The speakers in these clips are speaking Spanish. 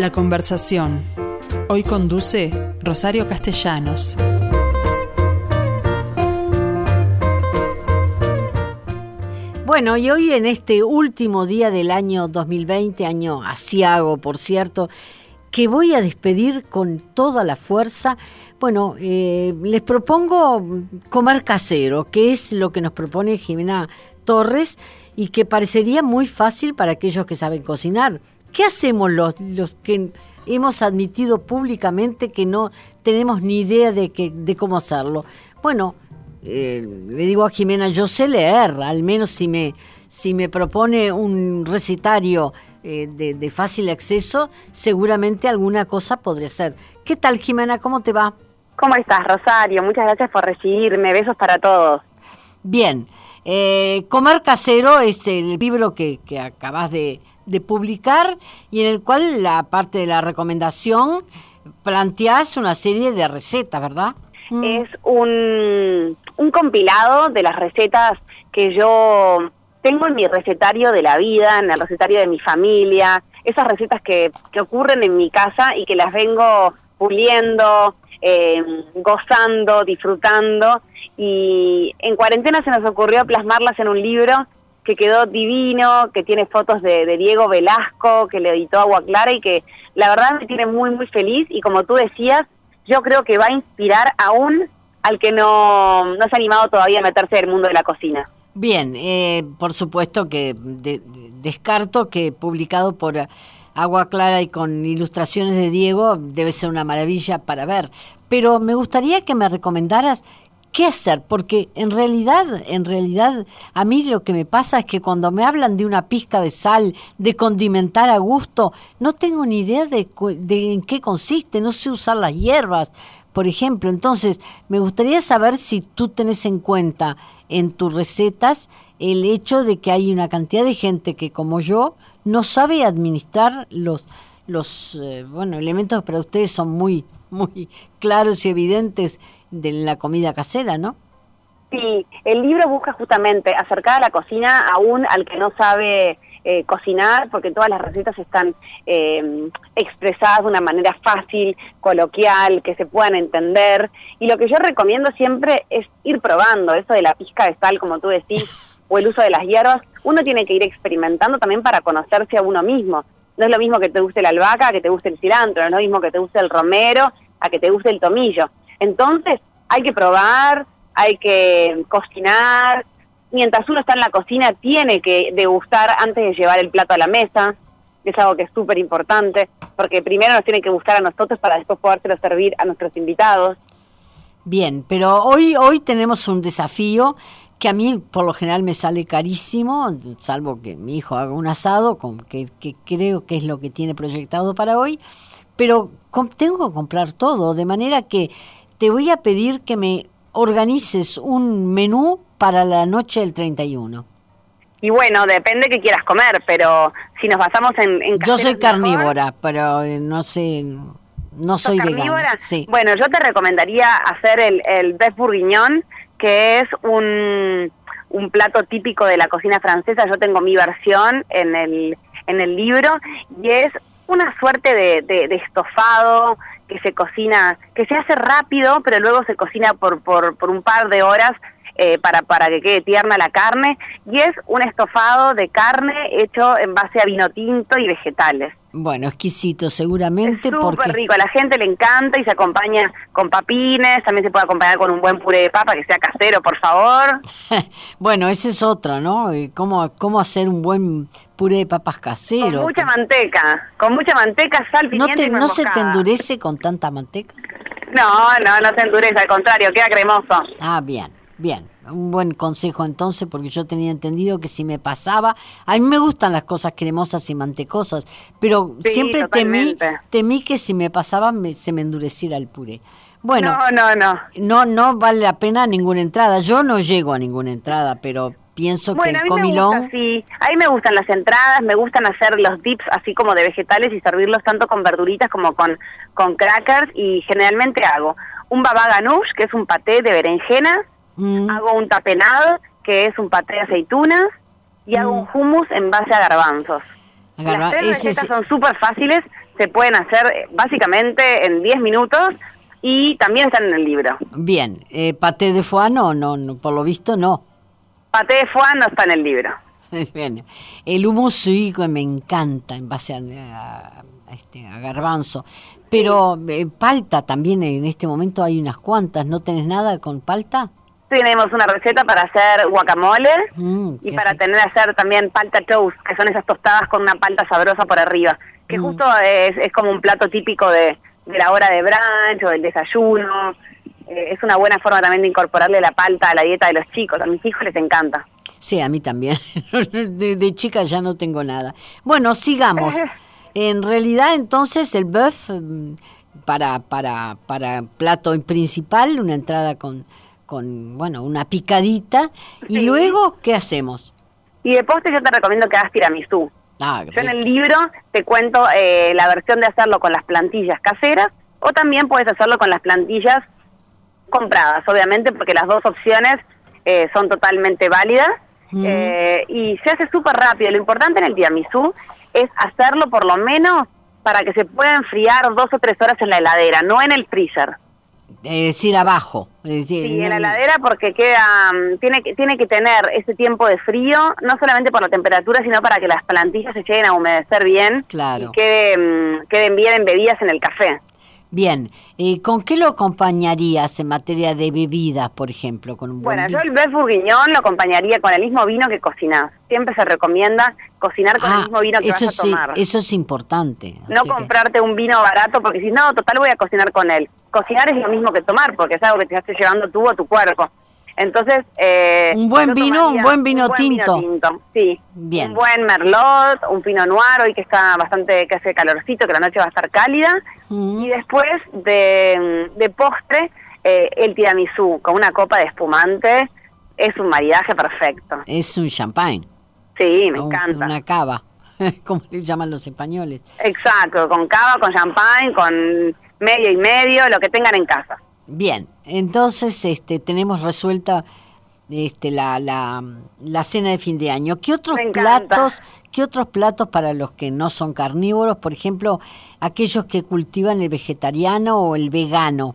La conversación. Hoy conduce Rosario Castellanos. Bueno, y hoy en este último día del año 2020, año asiago, por cierto, que voy a despedir con toda la fuerza, bueno, eh, les propongo comer casero, que es lo que nos propone Jimena Torres y que parecería muy fácil para aquellos que saben cocinar. ¿Qué hacemos los, los que hemos admitido públicamente que no tenemos ni idea de, que, de cómo hacerlo? Bueno, eh, le digo a Jimena, yo sé leer, al menos si me, si me propone un recitario eh, de, de, fácil acceso, seguramente alguna cosa podría ser. ¿Qué tal, Jimena? ¿Cómo te va? ¿Cómo estás, Rosario? Muchas gracias por recibirme. Besos para todos. Bien. Eh, Comer Casero es el libro que, que acabas de, de, publicar y en el cual, la parte de la recomendación, planteas una serie de recetas, ¿verdad? Mm. Es un, un compilado de las recetas que yo tengo en mi recetario de la vida, en el recetario de mi familia, esas recetas que, que ocurren en mi casa y que las vengo puliendo, eh, gozando, disfrutando. Y en cuarentena se nos ocurrió plasmarlas en un libro que quedó divino, que tiene fotos de, Diego Velasco, que le editó Agua Clara y que la verdad me tiene muy, muy feliz. Y como tú decías, yo creo que va a inspirar aún al que no, no se ha animado todavía a meterse en el mundo de la cocina. Bien, eh, por supuesto que de, descarto que publicado por Agua Clara y con ilustraciones de Diego debe ser una maravilla para ver. Pero me gustaría que me recomendaras qué hacer, porque en realidad, en realidad, a mí lo que me pasa es que cuando me hablan de una pizca de sal, de condimentar a gusto, no tengo ni idea de, de en qué consiste, no sé usar las hierbas, por ejemplo. Entonces, me gustaría saber si tú tenés en cuenta en tus recetas el hecho de que hay una cantidad de gente que, como yo, no sabe administrar los los eh, bueno elementos para ustedes son muy muy claros y evidentes de la comida casera, ¿no? Sí, el libro busca justamente acercar a la cocina aún al que no sabe eh, cocinar, porque todas las recetas están eh, expresadas de una manera fácil, coloquial, que se puedan entender. Y lo que yo recomiendo siempre es ir probando, eso de la pizca de sal, como tú decís, o el uso de las hierbas. Uno tiene que ir experimentando también para conocerse a uno mismo. No es lo mismo que te guste la albahaca, que te guste el cilantro, no es lo mismo que te guste el romero, a que te guste el tomillo. Entonces, hay que probar, hay que cocinar. Mientras uno está en la cocina, tiene que degustar antes de llevar el plato a la mesa. Es algo que es súper importante, porque primero nos tiene que gustar a nosotros para después podérselo servir a nuestros invitados. Bien, pero hoy, hoy tenemos un desafío que a mí por lo general me sale carísimo, salvo que mi hijo haga un asado, con, que, que creo que es lo que tiene proyectado para hoy, pero tengo que comprar todo, de manera que te voy a pedir que me organices un menú para la noche del 31. Y bueno, depende que quieras comer, pero si nos basamos en... en yo soy carnívora, mejor, pero no sé, no soy vegana. Sí. Bueno, yo te recomendaría hacer el, el beef bourguignon, que es un, un plato típico de la cocina francesa. Yo tengo mi versión en el, en el libro y es una suerte de, de, de estofado que se cocina, que se hace rápido, pero luego se cocina por, por, por un par de horas eh, para, para que quede tierna la carne, y es un estofado de carne hecho en base a vino tinto y vegetales. Bueno, exquisito seguramente. Es súper porque... rico, a la gente le encanta y se acompaña con papines, también se puede acompañar con un buen puré de papa que sea casero, por favor. bueno, ese es otro, ¿no? ¿Cómo, cómo hacer un buen puré de papas casero? Con mucha manteca, con mucha manteca, sal, pimienta ¿No, te, y ¿no se te endurece con tanta manteca? No, no, no se endurece, al contrario, queda cremoso. Ah, bien, bien un buen consejo entonces, porque yo tenía entendido que si me pasaba, a mí me gustan las cosas cremosas y mantecosas, pero sí, siempre temí, temí que si me pasaba me, se me endureciera el puré. Bueno, no, no, no. No, no vale la pena ninguna entrada. Yo no llego a ninguna entrada, pero pienso bueno, que el comilón... Me gusta, sí. A mí me gustan las entradas, me gustan hacer los dips así como de vegetales y servirlos tanto con verduritas como con, con crackers y generalmente hago un baba ganoush, que es un paté de berenjenas, Mm. Hago un tapenado, que es un paté de aceitunas, y mm. hago un hummus en base a garbanzos. Las tres recetas son súper fáciles, se pueden hacer eh, básicamente en 10 minutos y también están en el libro. Bien, eh, paté de foie no, no, por lo visto no. Paté de foie no está en el libro. Bien. El humo sí me encanta en base a, este, a garbanzo. Pero eh, palta también en este momento hay unas cuantas. ¿No tenés nada con palta? Tenemos una receta para hacer guacamole mm, y para tener hacer también palta toast, que son esas tostadas con una palta sabrosa por arriba, que mm. justo es, es, como un plato típico de, de, la hora de brunch o del desayuno. Eh, es una buena forma también de incorporarle la palta a la dieta de los chicos. A mis hijos les encanta. Sí, a mí también. de, chica ya no tengo nada. Bueno, sigamos. En realidad, entonces, el buff mm, para, para, para plato principal, una entrada con, con bueno, una picadita. ¿Y luego qué hacemos? Y de postre yo te recomiendo que hagas tiramisú. Ah, yo en el libro te cuento eh, la versión de hacerlo con las plantillas caseras o también puedes hacerlo con las plantillas compradas, obviamente, porque las dos opciones eh, son totalmente válidas. Eh, y se hace súper rápido. Lo importante en el tiramisú es hacerlo por lo menos para que se pueda enfriar dos o tres horas en la heladera, no en el freezer. Es decir, abajo. sí, en la heladera porque queda, mm, tiene, que, tiene que tener ese tiempo de frío, no solamente por la temperatura, sino para que las plantillas se lleguen a humedecer bien claro. y queden, mm, queden bien embebidas en el café. Bien, eh, ¿con qué lo acompañarías en materia de bebidas, por ejemplo? Con un bueno, yo el bœuf bourguignon lo acompañaría con el mismo vino que cocinás. Siempre se recomienda cocinar con el ah, mismo vino que eso vas a tomar. eso es importante. No comprarte un vino barato porque si no, total voy a cocinar con él. Cocinar es lo mismo que tomar porque es algo que te estás llevando tú a tu cuerpo. Entonces, eh, un buen vino, un buen vino tinto. Sí, Bien. un buen merlot, un pino noir, hoy que está bastante, que hace calorcito, que la noche va a estar cálida. Mm. Y después de, de postre, eh, el tiramisú con una copa de espumante es un maridaje perfecto. Es un champagne. Sí, me encanta. Una cava, como le llaman los españoles. Exacto, con cava, con champagne, con medio y medio, lo que tengan en casa. Bien, entonces este, tenemos resuelta este, la, la, la, cena de fin de año. ¿Qué otros platos, qué otros platos para los que no son carnívoros, por ejemplo, aquellos que cultivan el vegetariano o el vegano?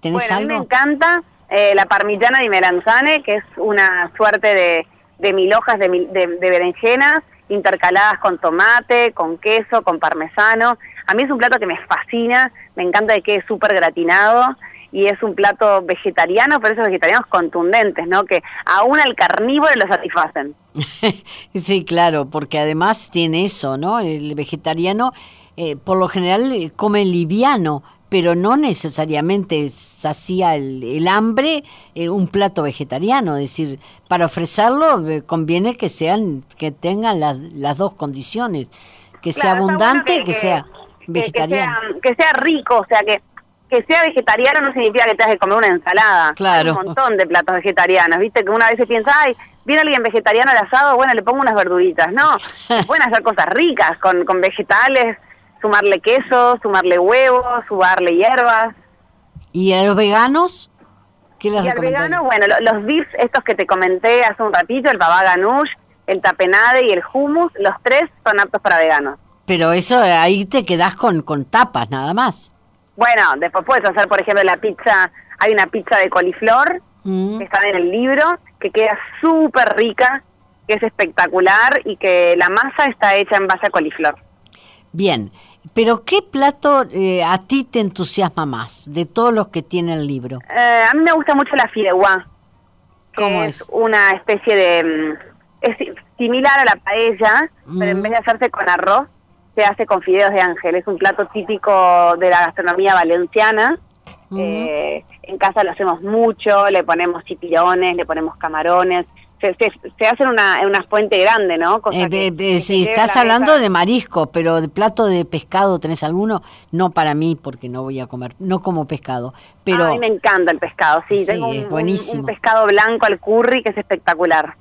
¿Tenés bueno, A mí me encanta eh, la parmigiana di melanzane, que es una suerte de, de mil hojas de, de, de berenjenas intercaladas con tomate, con queso, con parmesano. A mí es un plato que me fascina, me encanta de que es súper gratinado y es un plato vegetariano, pero esos vegetarianos contundentes, ¿no? Que aún al carnívoro lo satisfacen. sí, claro, porque además tiene eso, ¿no? El vegetariano eh, por lo general eh, come liviano, pero no necesariamente sacía el, el hambre eh, un plato vegetariano, es decir, para ofrecerlo conviene que sean que tengan las, las dos condiciones, que sea abundante, que, sea vegetariano, que sea rico, o sea que que sea vegetariano no significa que tengas que comer una ensalada. Claro. Hay un montón de platos vegetarianos, ¿viste? Que una vez se piensa, ay, viene alguien vegetariano al asado, bueno, le pongo unas verduritas. No, pueden hacer cosas ricas con, con vegetales, sumarle queso, sumarle huevos, sumarle hierbas. ¿Y a los veganos? ¿Qué les y al vegano, bueno, los beefs, estos que te comenté hace un ratito, el baba ganoush, el tapenade y el hummus, los tres son aptos para veganos. Pero eso ahí te quedas con, con tapas nada más. Bueno, después puedes hacer, por ejemplo, la pizza, hay una pizza de coliflor mm. que está en el libro, que queda súper rica, que es espectacular y que la masa está hecha en base a coliflor. Bien, pero ¿qué plato eh, a ti te entusiasma más de todos los que tiene el libro? Eh, a mí me gusta mucho la fideuá. ¿Cómo es? Una especie de... Mm, es similar a la paella, pero en mm. vez de hacerse con arroz, se hace con fideos de ángel. Es un plato típico de la gastronomía valenciana. Eh, en casa lo hacemos mucho, le ponemos chipirones, le ponemos camarones. Se, se, hace en una, una fuente grande, ¿no? Eh, si estás hablando de marisco, pero de plato de pescado, ¿tenés alguno? No para mí, porque no voy a comer, no como pescado. Pero... a mí me encanta el pescado, sí. tengo un, buenísimo. un pescado blanco al curry que es espectacular.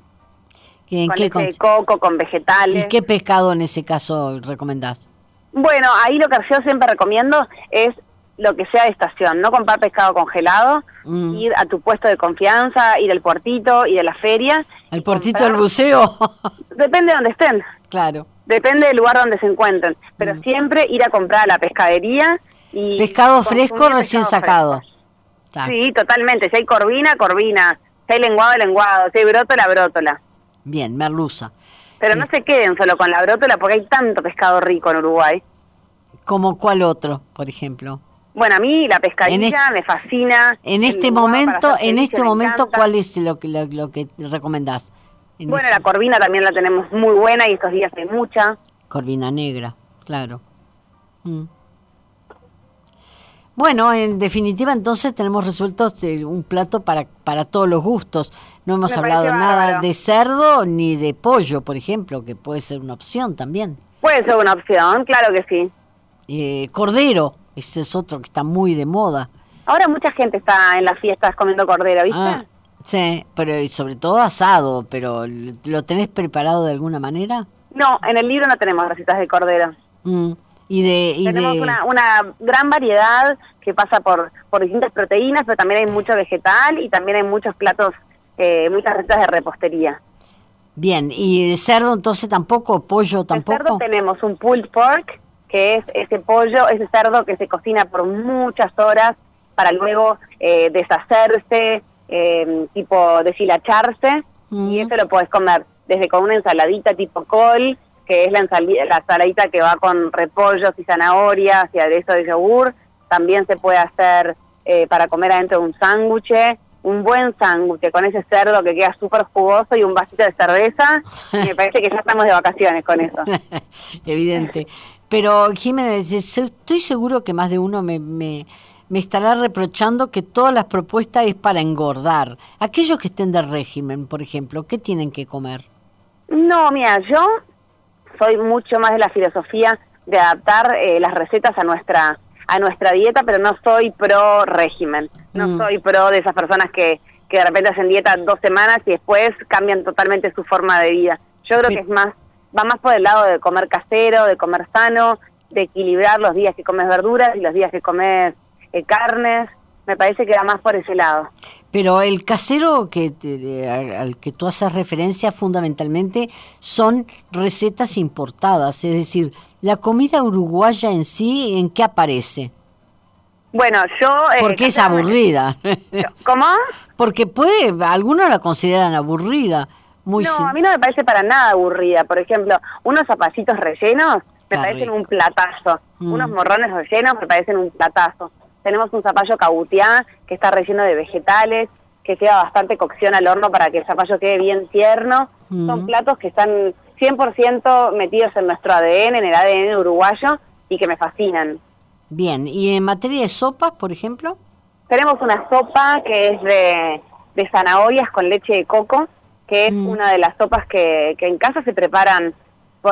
¿En con qué coco, con vegetales. ¿Y qué pescado en ese caso recomendás? Bueno, ahí lo que yo siempre recomiendo es lo que sea de estación, no comprar pescado congelado, mm. ir a tu puesto de confianza, ir al puertito, ir a la feria. ¿El puertito del buceo? Depende de donde estén. Claro. Depende del lugar donde se encuentren, pero Mm. siempre ir a comprar a la pescadería y... Pescado fresco recién pescado sacado. fresco. Sí, totalmente. Si hay corvina, corvina. Si hay lenguado, lenguado. Si hay brótola, brótola. Bien, merluza. Pero no se queden solo con la brótola porque hay tanto pescado rico en Uruguay. ¿Como cuál otro, por ejemplo? Bueno, a mí la pescadilla este- me fascina. En este momento, en este me momento, encanta. ¿cuál es lo que lo, lo que recomendás? En Bueno, este- la corvina también la tenemos muy buena y estos días hay mucha. Corvina negra, claro. Mm. Bueno, en definitiva, entonces tenemos resuelto eh, un plato para, para todos los gustos. No hemos Me hablado nada de cerdo ni de pollo, por ejemplo, que puede ser una opción también. Puede ser una opción, claro que sí. Eh, cordero, ese es otro que está muy de moda. Ahora mucha gente está en las fiestas comiendo cordero, ¿viste? Ah, sí, pero y sobre todo asado, pero ¿lo tenés preparado de alguna manera? No, en el libro no tenemos recetas de cordero. Mm, Y de... Y Tenemos de... una, una gran variedad que pasa por, por distintas proteínas, pero también hay mucho vegetal y también hay muchos platos, eh, muchas recetas de repostería. Bien, ¿y de cerdo entonces tampoco? ¿Pollo tampoco? cerdo tenemos un pulled pork, que es ese pollo, ese cerdo que se cocina por muchas horas para luego eh, deshacerse, eh, tipo deshilacharse, Mm. y eso lo puedes comer desde con una ensaladita tipo col, que es la, la ensaladita que va con repollos y zanahorias y aderezo de yogur. También se puede hacer eh, para comer adentro de un sándwich, un buen sándwich con ese cerdo que queda súper jugoso y un vasito de cerveza. me parece que ya estamos de vacaciones con eso. Evidente. Pero Jiménez, estoy seguro que más de uno me, me, me estará reprochando que todas las propuestas es para engordar. Aquellos que estén de régimen, por ejemplo, ¿qué tienen que comer? No, mira, yo soy mucho más de la filosofía de adaptar eh, las recetas a nuestra a nuestra dieta, pero no soy pro régimen. No Mm. soy pro de esas personas que, que de repente hacen dieta dos semanas y después cambian totalmente su forma de vida. Yo creo Sí. que es más, va más por el lado de comer casero, de comer sano, de equilibrar los días que comes verduras y los días que comes eh, carnes. Me parece que va más por ese lado. Pero el casero que te- al que tú haces referencia fundamentalmente son recetas importadas, es decir, la comida uruguaya en sí, ¿en qué aparece? Bueno, yo... eh, Porque es aburrida. ¿Cómo? Porque puede, algunos la consideran aburrida. Muy no, a mí no me parece para nada aburrida. Por ejemplo, unos zapallitos rellenos me Está parecen rico. un platazo. Mm. Unos morrones rellenos me parecen un platazo. Tenemos un zapallo cabutiá que está relleno de vegetales, que queda bastante cocción al horno para que el zapallo quede bien tierno. Son platos que están 100% metidos en nuestro ADN, en el ADN uruguayo, y que me fascinan. Bien, ¿y en materia de sopas, por ejemplo? Tenemos una sopa que es de, de zanahorias con leche de coco, que es Mm. una de las sopas que, que en casa se preparan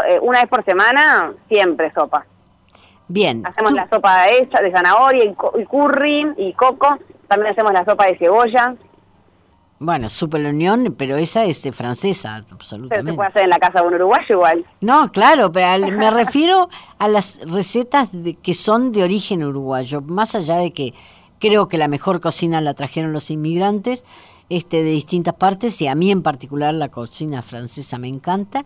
eh, una vez por semana, siempre sopa. Bien. Hacemos tú- la sopa esa de zanahoria y, co- y curry y coco, también hacemos la sopa de cebolla, Bueno, Super la Unión, pero esa es francesa, pero se absolutamente. puede hacer en la casa de un uruguayo igual. No, claro, pero al- me refiero a las recetas de- que son de origen uruguayo, más allá de que creo que la mejor cocina la trajeron los inmigrantes este, de distintas partes y a mí en particular la cocina francesa me encanta,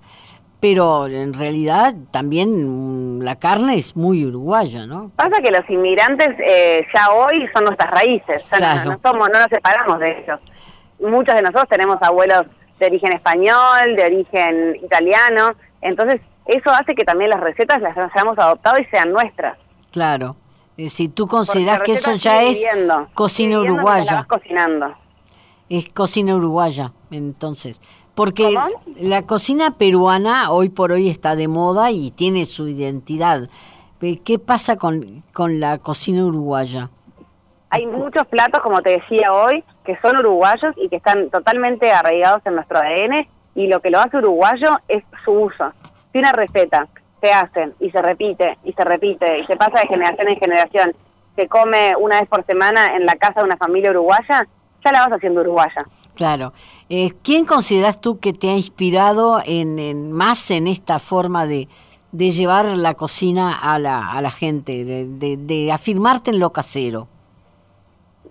pero en realidad también mm, la carne es muy uruguaya, ¿no? Pasa que los inmigrantes eh, ya hoy son nuestras raíces, o sea, no- Claro. no, somos, no nos separamos de ellos. Muchos de nosotros tenemos abuelos de origen español, de origen italiano, entonces eso hace que también las recetas las hayamos adoptado y sean nuestras. Claro. Eh, si tú consideras que eso ya es viviendo, cocina la uruguaya. vas cocinando. Es cocina uruguaya, entonces. Porque ¿Cómo? la cocina peruana hoy por hoy está de moda y tiene su identidad. Eh, ¿Qué pasa con, con la cocina uruguaya? Hay muchos platos, como te decía hoy, que son uruguayos y que están totalmente arraigados en nuestro ADN y lo que lo hace uruguayo es su uso. Si una receta se hace y se repite y se repite y se pasa de generación en generación, se come una vez por semana en la casa de una familia uruguaya, ya la vas haciendo uruguaya. Claro. Eh, ¿Quién consideras tú que te ha inspirado en, en más en esta forma de, de llevar la cocina a la, a la gente, de, de- de afirmarte en lo casero?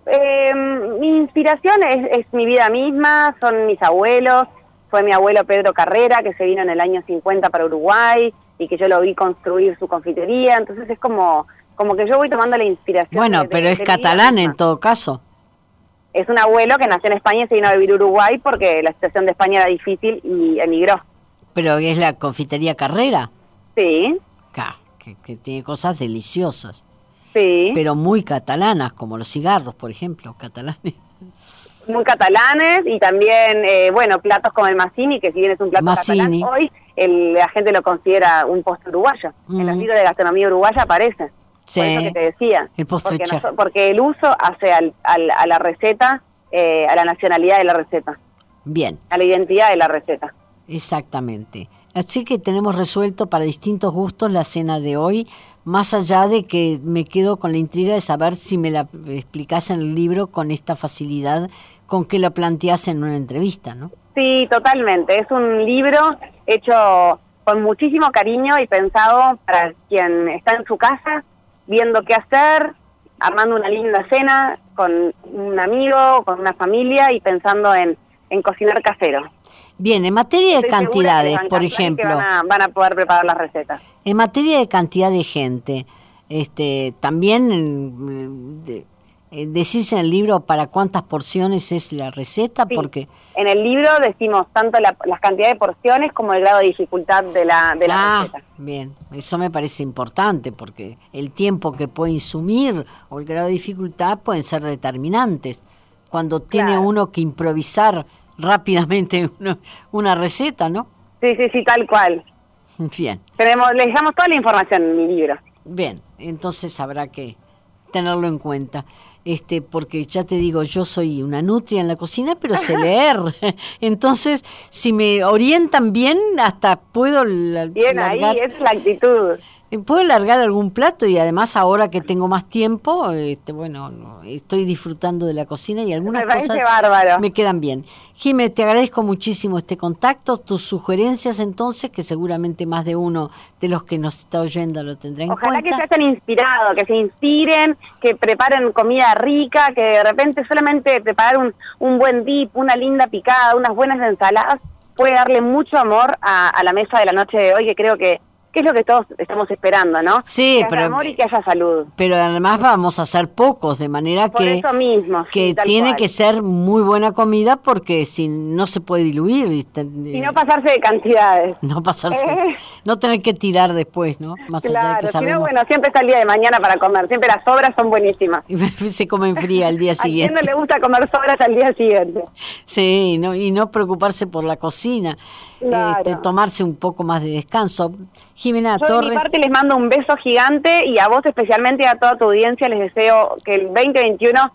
Eh, mi inspiración es, es mi vida misma, son mis abuelos, fue mi abuelo Pedro Carrera, que se vino en el año 50 para Uruguay, y que yo lo vi construir su confitería, entonces es como como que yo voy tomando la inspiración. Bueno, pero es catalán en todo caso. Es un abuelo que nació en España y se vino a vivir a Uruguay porque la situación de España era difícil y emigró. Pero es la confitería Carrera. Sí. Que, que tiene cosas deliciosas. Sí. Pero muy catalanas, como los cigarros, por ejemplo, catalanes. Muy catalanes y también, eh, bueno, platos como el Massini, que si bien es un plato catalán, hoy el, la gente lo considera un postre uruguayo. En los mm. libros de gastronomía uruguaya aparece. Sí. Por eso que te decía. El postre porque, porque el uso hace al, al, a la receta, eh, a la nacionalidad de la receta. Bien. A la identidad de la receta. Exactamente. Así que tenemos resuelto para distintos gustos la cena de hoy, más allá de que me quedo con la intriga de saber si me la explicas en el libro con esta facilidad con que la planteas en una entrevista, ¿no? Sí, totalmente. Es un libro hecho con muchísimo cariño y pensado para quien está en su casa viendo qué hacer, armando una linda cena con un amigo, con una familia y pensando en, en cocinar casero. Bien, en materia de cantidades, por ejemplo. Van a, poder preparar las recetas. En materia de cantidad de gente, este, también eh, decís en el libro para cuántas porciones es la receta, porque en el libro decimos tanto la, las cantidades de porciones como el grado de dificultad de la, de la ah, receta. Bien, eso me parece importante porque el tiempo que puede insumir o el grado de dificultad pueden ser determinantes. Cuando tiene uno que improvisar rápidamente una, receta, ¿no? Sí, sí, sí, tal cual. Bien. Tenemos, le dejamos toda la información en mi libro. Bien, entonces habrá que tenerlo en cuenta. Este, porque ya te digo, yo soy una nutria en la cocina, pero sé leer. Entonces, si me orientan bien, hasta puedo Bien, ahí es la actitud. Eh, puedo largar algún plato y además ahora que tengo más tiempo, este, bueno, estoy disfrutando de la cocina y algunas cosas me quedan bien. Jiménez, te agradezco muchísimo este contacto, tus sugerencias entonces, que seguramente más de uno de los que nos está oyendo lo tendrá en cuenta. Ojalá que se hayan inspirado, que se inspiren, que preparen comida rica, que de repente solamente preparar un, un buen dip, una linda picada, unas buenas ensaladas, puede darle mucho amor a, a la mesa de la noche de hoy, que creo que es lo que todos estamos esperando, ¿no? Sí, que pero amor y que haya salud. Pero además vamos a ser pocos, de manera que eso mismo, que tiene que ser muy buena comida porque si no se puede diluir y, no pasarse de cantidades. No pasarse, eh. no tener que tirar después, ¿no? Más claro, allá de que bueno, siempre está el día de mañana para comer, siempre las sobras son buenísimas. se comen fría el día siguiente. ¿A quién no le gusta comer sobras al día siguiente? Sí, no, y no preocuparse por la cocina. Este, tomarse un poco más de descanso. Jimena Torres. De mi parte les mando un beso gigante y a vos especialmente y a toda tu audiencia les deseo que el 2021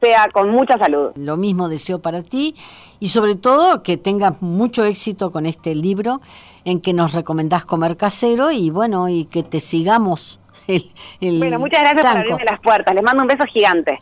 sea con mucha salud. Lo mismo deseo para ti y sobre todo que tengas mucho éxito con este libro en que nos recomendás comer casero y bueno, y que te sigamos el, Bueno, muchas gracias por abrirme las puertas. Les mando un beso gigante.